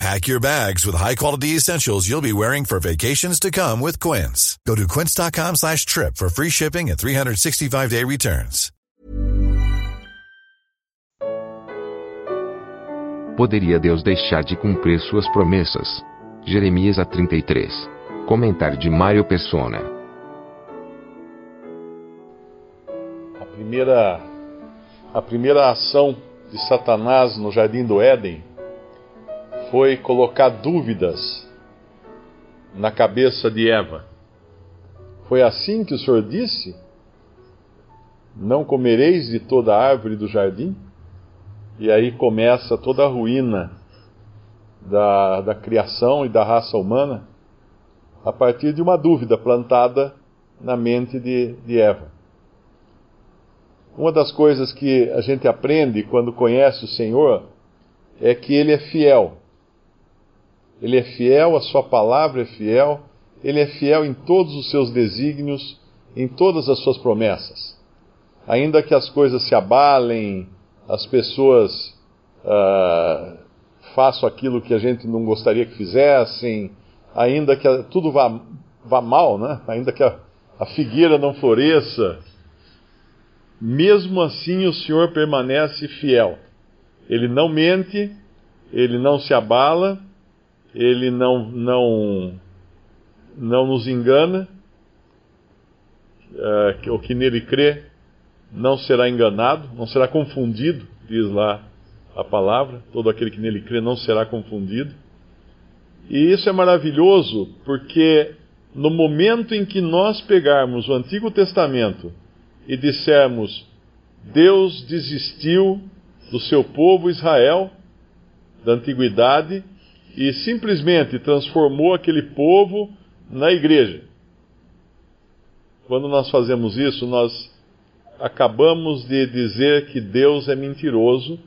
Pack your bags with high-quality essentials you'll be wearing for vacations to come with Quince. Go to quince.com slash trip for free shipping and 365-day returns. Poderia Deus deixar de cumprir suas promessas? Jeremias a 33. Comentário de Mário Persona. A primeira, a primeira ação de Satanás no Jardim do Éden foi colocar dúvidas na cabeça de Eva. Foi assim que o Senhor disse? Não comereis de toda árvore do jardim? E aí começa toda a ruína da, da criação e da raça humana a partir de uma dúvida plantada na mente de, de Eva. Uma das coisas que a gente aprende quando conhece o Senhor é que Ele é fiel. Ele é fiel, a Sua palavra é fiel, Ele é fiel em todos os seus desígnios, em todas as Suas promessas. Ainda que as coisas se abalem, as pessoas uh, façam aquilo que a gente não gostaria que fizessem, ainda que tudo vá, vá mal, né? ainda que a, a figueira não floresça, mesmo assim o Senhor permanece fiel. Ele não mente, ele não se abala, ele não, não, não nos engana. Uh, o que nele crê não será enganado, não será confundido, diz lá a palavra. Todo aquele que nele crê não será confundido. E isso é maravilhoso porque no momento em que nós pegarmos o Antigo Testamento e dissermos Deus desistiu do seu povo Israel da antiguidade e simplesmente transformou aquele povo na igreja. Quando nós fazemos isso, nós acabamos de dizer que Deus é mentiroso,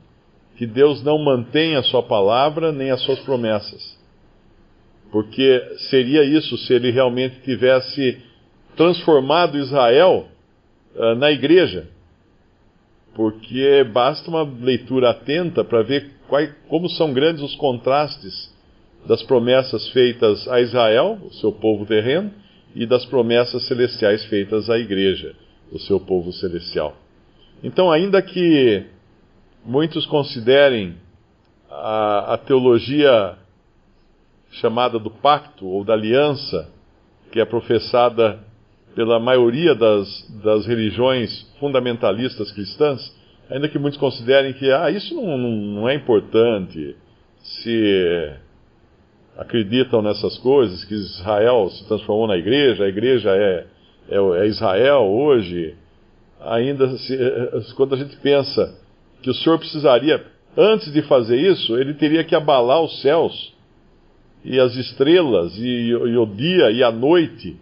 que Deus não mantém a sua palavra nem as suas promessas. Porque seria isso se ele realmente tivesse transformado Israel uh, na igreja. Porque basta uma leitura atenta para ver quais, como são grandes os contrastes das promessas feitas a Israel, o seu povo terreno, e das promessas celestiais feitas à igreja o seu povo celestial. Então, ainda que muitos considerem a, a teologia chamada do pacto ou da aliança, que é professada pela maioria das, das religiões fundamentalistas cristãs, ainda que muitos considerem que ah, isso não, não, é importante, se acreditam nessas coisas, que Israel se transformou na igreja, a igreja é é, é Israel hoje, ainda se, eh, quando a gente pensa que o Senhor precisaria, antes de fazer isso, ele teria que abalar os céus e as estrelas e, e o dia e a noite,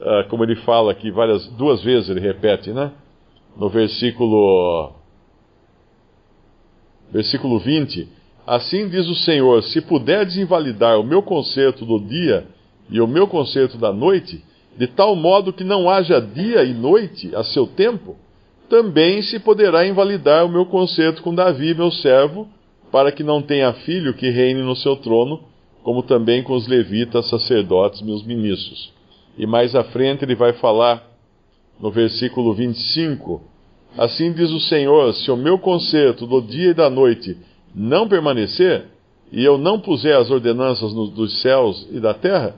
uh, como ele fala aqui várias duas vezes ele repete, né? No versículo versículo 20, assim diz o Senhor: se puderdes invalidar o meu concerto do dia e o meu concerto da noite, de tal modo que não haja dia e noite a seu tempo, também se poderá invalidar o meu concerto com Davi, meu servo, para que não tenha filho que reine no seu trono, como também com os levitas, sacerdotes, meus ministros. E mais à frente ele vai falar no versículo 25: Assim diz o Senhor: se o meu concerto do dia e da noite não permanecer, e eu não puser as ordenanças no, dos céus e da terra,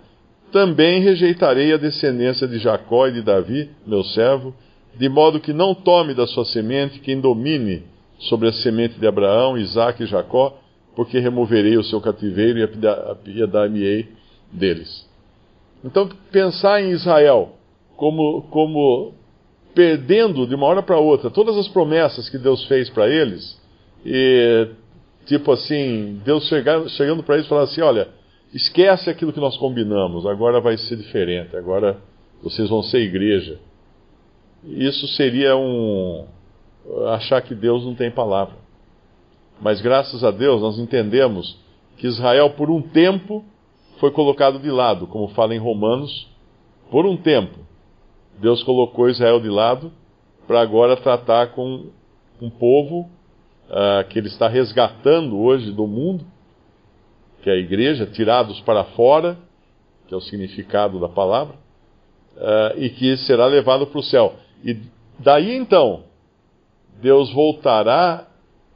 também rejeitarei a descendência de Jacó e de Davi, meu servo, de modo que não tome da sua semente quem domine sobre a semente de Abraão, Isaque e Jacó, porque removerei o seu cativeiro e apiedar-me-ei deles. Então, pensar em Israel como, como perdendo de uma hora para outra todas as promessas que Deus fez para eles, e tipo assim, Deus chegando, chegando para eles e falando assim: olha Esquece aquilo que nós combinamos, agora vai ser diferente, agora vocês vão ser igreja. isso seria um achar que Deus não tem palavra. Mas graças a Deus nós entendemos que Israel, por um tempo, foi colocado de lado, como fala em Romanos, por um tempo. Deus colocou Israel de lado para agora tratar com um povo uh, que ele está resgatando hoje do mundo, que é a igreja, tirados para fora, que é o significado da palavra, uh, e que será levado para o céu. E daí então, Deus voltará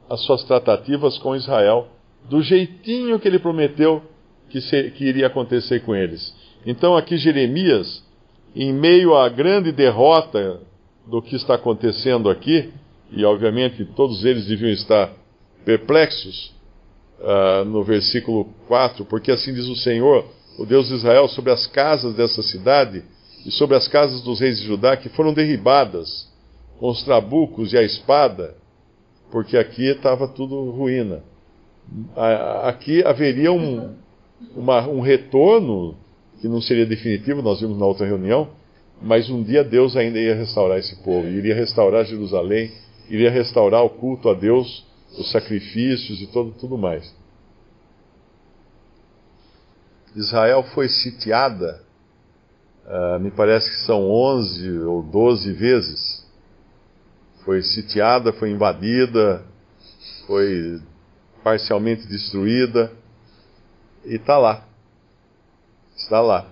às suas tratativas com Israel do jeitinho que ele prometeu que, se, que iria acontecer com eles. Então, aqui Jeremias, em meio à grande derrota do que está acontecendo aqui, e obviamente todos eles deviam estar perplexos, uh, no versículo 4, porque assim diz o Senhor, o Deus de Israel, sobre as casas dessa cidade e sobre as casas dos reis de Judá que foram derribadas com os trabucos e a espada, porque aqui estava tudo ruína. Aqui haveria um, uma, um retorno que não seria definitivo, nós vimos na outra reunião, mas um dia Deus ainda ia restaurar esse povo, iria restaurar Jerusalém, iria restaurar o culto a Deus, os sacrifícios e todo, tudo mais. Israel foi sitiada, uh, me parece que são 11 ou 12 vezes. Foi sitiada, foi invadida, foi parcialmente destruída e está lá. Está lá.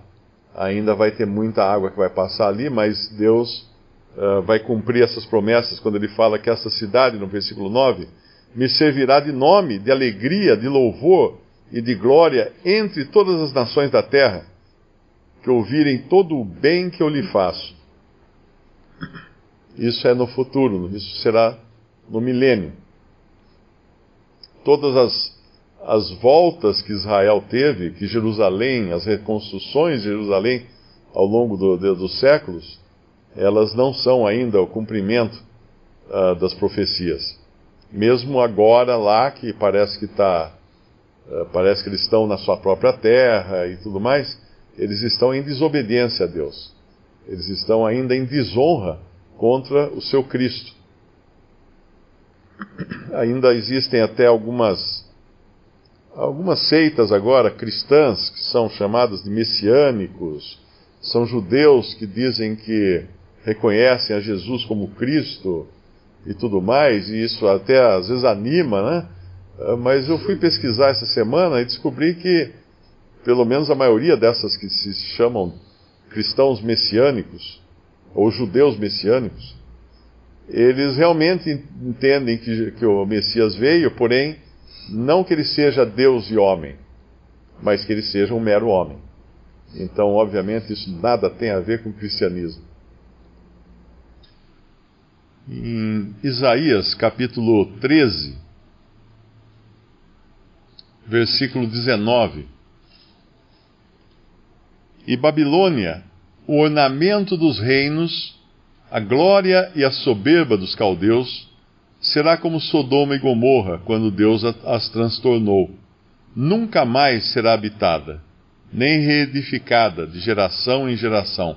Ainda vai ter muita água que vai passar ali, mas Deus uh, vai cumprir essas promessas quando ele fala que essa cidade, no versículo 9, me servirá de nome, de alegria, de louvor e de glória entre todas as nações da terra, que ouvirem todo o bem que eu lhe faço. Isso é no futuro, isso será no milênio. Todas as, as voltas que Israel teve, que Jerusalém, as reconstruções de Jerusalém ao longo do, dos séculos, elas não são ainda o cumprimento uh, das profecias. Mesmo agora lá, que parece que está, uh, parece que eles estão na sua própria terra e tudo mais, eles estão em desobediência a Deus. Eles estão ainda em desonra contra o seu Cristo. Ainda existem até algumas algumas seitas agora cristãs que são chamadas de messiânicos, são judeus que dizem que reconhecem a Jesus como Cristo e tudo mais, e isso até às vezes anima, né? Ah, mas eu fui pesquisar essa semana e descobri que, pelo menos a maioria dessas que se chamam cristãos messiânicos, ou judeus messiânicos, eles realmente entendem que, que o Messias veio, porém, não que ele seja Deus e homem, mas que ele seja um mero homem. Então, obviamente, isso nada tem a ver com o cristianismo. Em Isaías capítulo 13, versículo 19. E Babilônia, o ornamento dos reinos, a glória e a soberba dos caldeus, será como Sodoma e Gomorra, quando Deus as transtornou. Nunca mais será habitada, nem reedificada de geração em geração.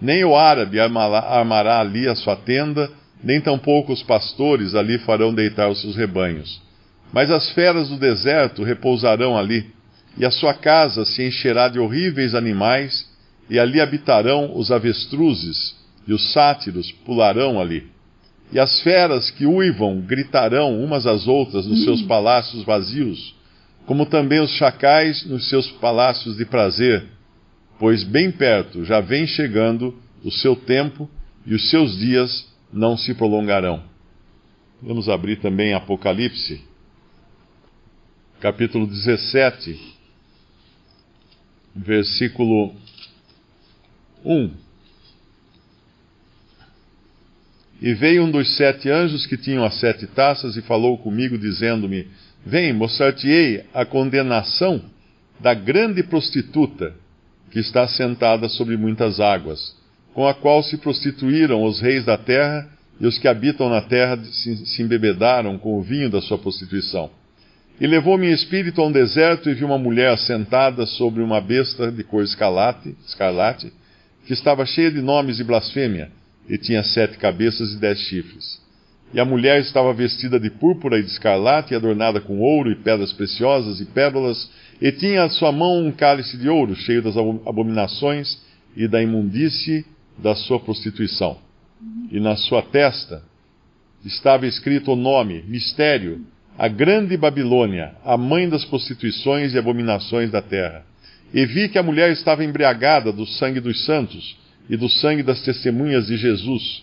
Nem o árabe armará ali a sua tenda, nem tampouco os pastores ali farão deitar os seus rebanhos. Mas as feras do deserto repousarão ali, e a sua casa se encherá de horríveis animais, e ali habitarão os avestruzes, e os sátiros pularão ali. E as feras que uivam gritarão umas às outras nos seus palácios vazios, como também os chacais nos seus palácios de prazer, pois bem perto já vem chegando o seu tempo e os seus dias não se prolongarão. Vamos abrir também Apocalipse, capítulo 17, versículo 1. E veio um dos sete anjos que tinham as sete taças e falou comigo, dizendo-me: Vem, mostrar-te-ei a condenação da grande prostituta que está sentada sobre muitas águas com a qual se prostituíram os reis da terra e os que habitam na terra se, embebedaram com o vinho da sua prostituição. E levou-me em espírito a um deserto e vi uma mulher sentada sobre uma besta de cor escarlate, escarlate, que estava cheia de nomes de blasfêmia, e tinha sete cabeças e dez chifres. E a mulher estava vestida de púrpura e de escarlate, e adornada com ouro e pedras preciosas e pérolas, e tinha à sua mão um cálice de ouro, cheio das abominações e da imundície da sua prostituição. E na sua testa estava escrito o nome, mistério, a grande Babilônia, a mãe das prostituições e abominações da terra. E vi que a mulher estava embriagada do sangue dos santos e do sangue das testemunhas de Jesus.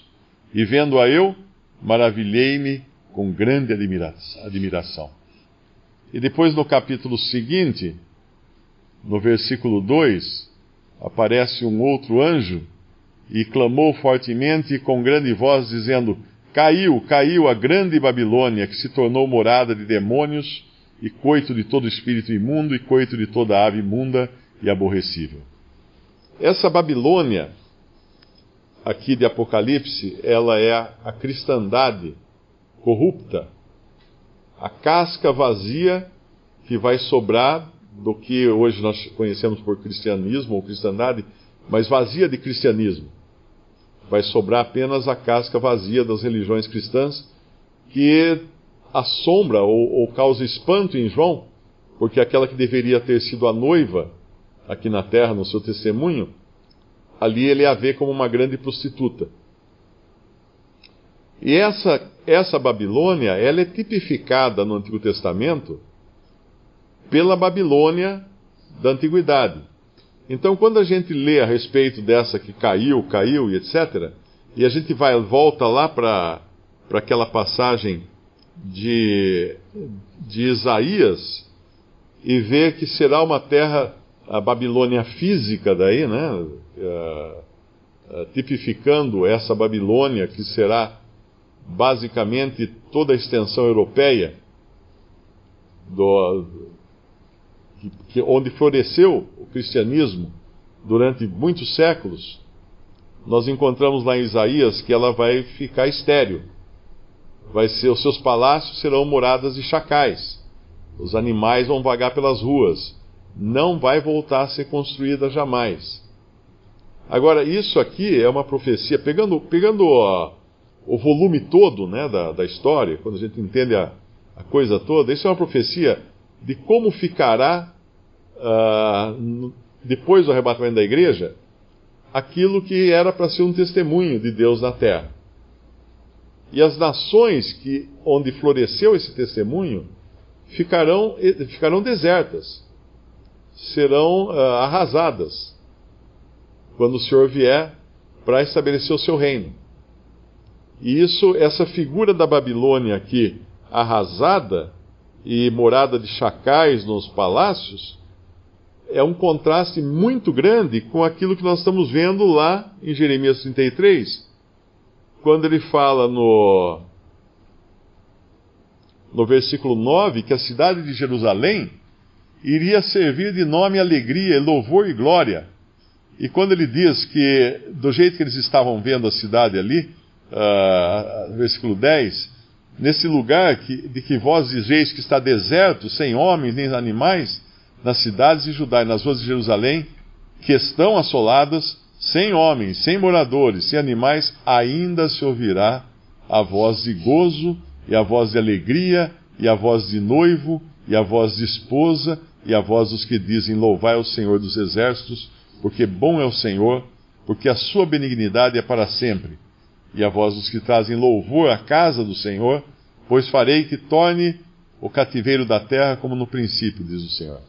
E vendo-a eu, maravilhei-me com grande admiração. E depois no capítulo seguinte, no versículo 2, aparece um outro anjo e clamou fortemente com grande voz, dizendo: Caiu, caiu a grande Babilônia, que se tornou morada de demônios e coito de todo espírito imundo e coito de toda ave imunda e aborrecível. Essa Babilônia, aqui de Apocalipse, ela é a cristandade corrupta, a casca vazia que vai sobrar do que hoje nós conhecemos por cristianismo ou cristandade, mas vazia de cristianismo vai sobrar apenas a casca vazia das religiões cristãs, que assombra ou, ou causa espanto em João, porque aquela que deveria ter sido a noiva aqui na terra, no seu testemunho, ali ele a vê como uma grande prostituta. E essa, essa Babilônia, ela é tipificada no Antigo Testamento pela Babilônia da Antiguidade. Então, quando a gente lê a respeito dessa que caiu, caiu e etc., e a gente vai volta lá para aquela passagem de, de Isaías e vê que será uma terra, a Babilônia física daí, né? Uh, uh, tipificando essa Babilônia que será basicamente toda a extensão europeia do, que, que, onde floresceu cristianismo durante muitos séculos, nós encontramos lá em Isaías que ela vai ficar estéril. Vai ser, os seus palácios serão moradas de chacais. Os animais vão vagar pelas ruas. Não vai voltar a ser construída jamais. Agora, isso aqui é uma profecia, pegando, pegando ó, o volume todo né, da, da, história, quando a gente entende a, a coisa toda, isso é uma profecia de como ficará uh, depois do arrebatamento da igreja, aquilo que era para ser um testemunho de Deus na terra. E as nações que, onde floresceu esse testemunho ficarão, ficarão desertas, serão uh, arrasadas, quando o Senhor vier para estabelecer o seu reino. E isso, essa figura da Babilônia aqui arrasada e morada de chacais nos palácios, é um contraste muito grande com aquilo que nós estamos vendo lá em Jeremias 33, quando ele fala no, no versículo 9 que a cidade de Jerusalém iria servir de nome alegria, louvor e glória. E quando ele diz que, do jeito que eles estavam vendo a cidade ali, uh, versículo 10, nesse lugar que, de que vós dizeis que está deserto, sem homens nem animais, nas cidades de Judá e nas ruas de Jerusalém, que estão assoladas, sem homens, sem moradores, sem animais, ainda se ouvirá a voz de gozo, e a voz de alegria, e a voz de noivo, e a voz de esposa, e a voz dos que dizem: Louvai o Senhor dos exércitos, porque bom é o Senhor, porque a sua benignidade é para sempre. E a voz dos que trazem louvor à casa do Senhor, pois farei que torne o cativeiro da terra como no princípio, diz o Senhor.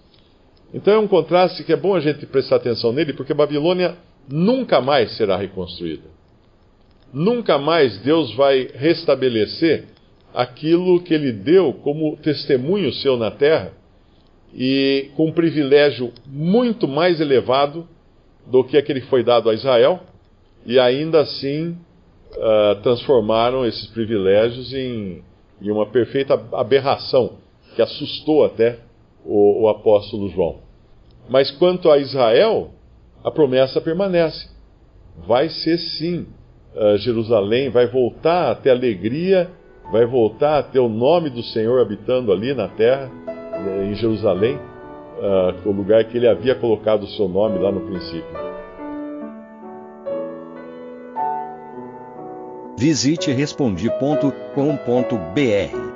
Então é um contraste que é bom a gente prestar atenção nele, porque Babilônia nunca mais será reconstruída. Nunca mais Deus vai restabelecer aquilo que ele deu como testemunho seu na terra e com um privilégio muito mais elevado do que aquele que foi dado a Israel, e ainda assim uh, transformaram esses privilégios em, em uma perfeita aberração que assustou até o, o apóstolo João. Mas quanto a Israel, a promessa permanece. Vai ser sim uh, Jerusalém, vai voltar a ter alegria, vai voltar a ter o nome do Senhor habitando ali na terra, em Jerusalém, uh, o lugar que ele havia colocado o seu nome lá no princípio. Visite respondi.com.br.